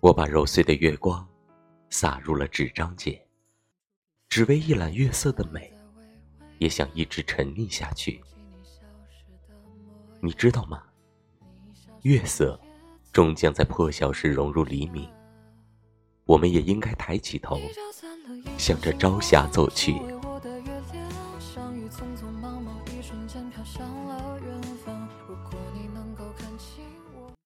我把揉碎的月光洒入了纸张间只为一览月色的美也想一直沉溺下去。你知道吗？月色终将在破晓时融入黎明我们也应该抬起头向着朝霞走去。匆匆忙忙一瞬间飘向了远方